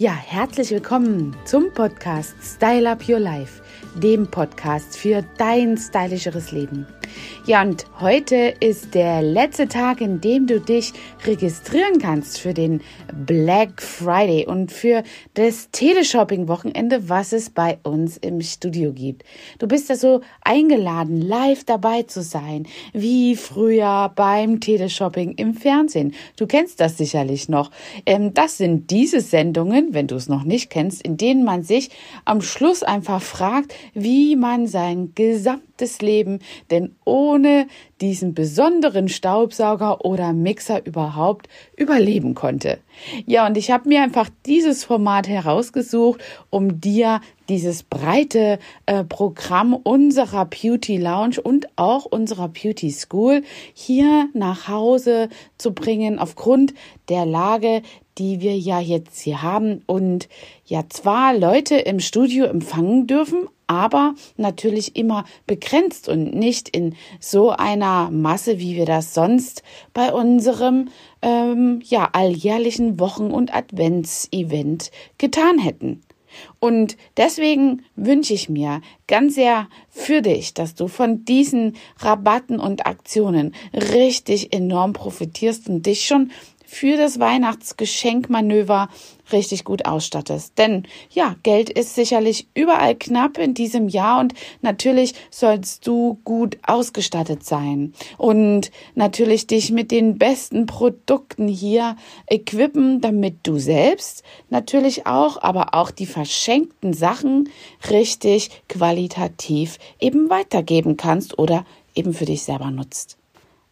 Ja, herzlich willkommen zum Podcast Style Up Your Life, dem Podcast für dein stylischeres Leben. Ja, und heute ist der letzte Tag, in dem du dich registrieren kannst für den Black Friday und für das Teleshopping-Wochenende, was es bei uns im Studio gibt. Du bist also eingeladen, live dabei zu sein, wie früher beim Teleshopping im Fernsehen. Du kennst das sicherlich noch. Ähm, das sind diese Sendungen, wenn du es noch nicht kennst, in denen man sich am Schluss einfach fragt, wie man sein gesamtes Leben denn ohne diesen besonderen Staubsauger oder Mixer überhaupt überleben konnte. Ja, und ich habe mir einfach dieses Format herausgesucht, um dir dieses breite äh, Programm unserer Beauty Lounge und auch unserer Beauty School hier nach Hause zu bringen aufgrund der Lage, die wir ja jetzt hier haben und ja zwar Leute im Studio empfangen dürfen, aber natürlich immer begrenzt und nicht in so einer Masse, wie wir das sonst bei unserem ähm, ja alljährlichen Wochen- und Adventsevent getan hätten. Und deswegen wünsche ich mir ganz sehr für dich, dass du von diesen Rabatten und Aktionen richtig enorm profitierst und dich schon für das Weihnachtsgeschenkmanöver richtig gut ausstattest. Denn ja, Geld ist sicherlich überall knapp in diesem Jahr und natürlich sollst du gut ausgestattet sein und natürlich dich mit den besten Produkten hier equippen, damit du selbst natürlich auch, aber auch die verschenkten Sachen richtig qualitativ eben weitergeben kannst oder eben für dich selber nutzt.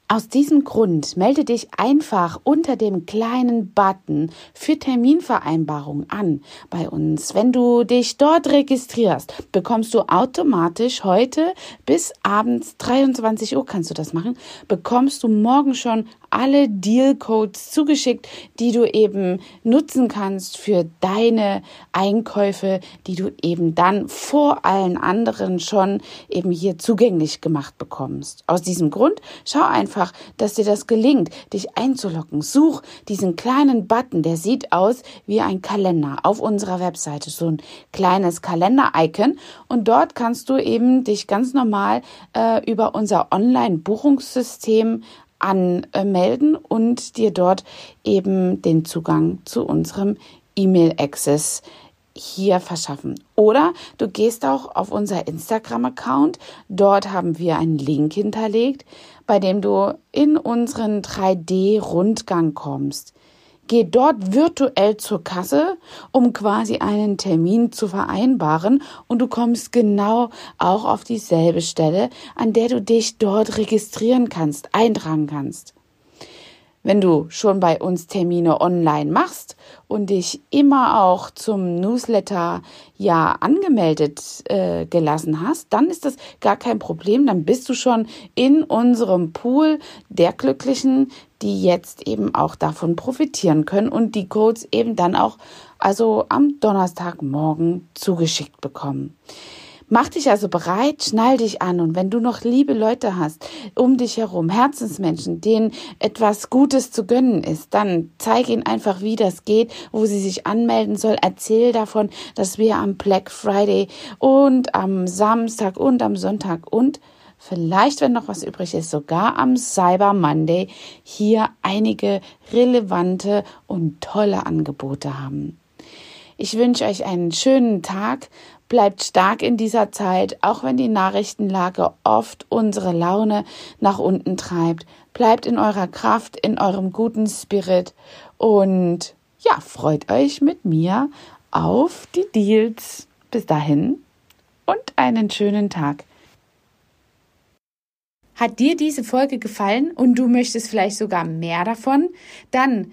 Aus diesem Grund melde dich einfach unter dem kleinen Button für Terminvereinbarung an bei uns. Wenn du dich dort registrierst, bekommst du automatisch heute bis abends 23 Uhr kannst du das machen, bekommst du morgen schon alle Deal-Codes zugeschickt, die du eben nutzen kannst für deine Einkäufe, die du eben dann vor allen anderen schon eben hier zugänglich gemacht bekommst. Aus diesem Grund schau einfach, dass dir das gelingt, dich einzulocken. Such diesen kleinen Button, der sieht aus wie ein Kalender auf unserer Webseite, so ein kleines Kalender-Icon und dort kannst du eben dich ganz normal äh, über unser Online-Buchungssystem anmelden und dir dort eben den Zugang zu unserem E-Mail-Access hier verschaffen. Oder du gehst auch auf unser Instagram-Account. Dort haben wir einen Link hinterlegt, bei dem du in unseren 3D-Rundgang kommst. Geh dort virtuell zur Kasse, um quasi einen Termin zu vereinbaren und du kommst genau auch auf dieselbe Stelle, an der du dich dort registrieren kannst, eintragen kannst. Wenn du schon bei uns Termine online machst und dich immer auch zum Newsletter ja angemeldet äh, gelassen hast, dann ist das gar kein Problem. Dann bist du schon in unserem Pool der Glücklichen, die jetzt eben auch davon profitieren können und die Codes eben dann auch also am Donnerstagmorgen zugeschickt bekommen. Mach dich also bereit, schnall dich an und wenn du noch liebe Leute hast um dich herum, Herzensmenschen, denen etwas Gutes zu gönnen ist, dann zeig ihnen einfach, wie das geht, wo sie sich anmelden soll. Erzähl davon, dass wir am Black Friday und am Samstag und am Sonntag und vielleicht, wenn noch was übrig ist, sogar am Cyber Monday hier einige relevante und tolle Angebote haben. Ich wünsche euch einen schönen Tag. Bleibt stark in dieser Zeit, auch wenn die Nachrichtenlage oft unsere Laune nach unten treibt. Bleibt in eurer Kraft, in eurem guten Spirit und ja, freut euch mit mir auf die Deals. Bis dahin und einen schönen Tag. Hat dir diese Folge gefallen und du möchtest vielleicht sogar mehr davon? Dann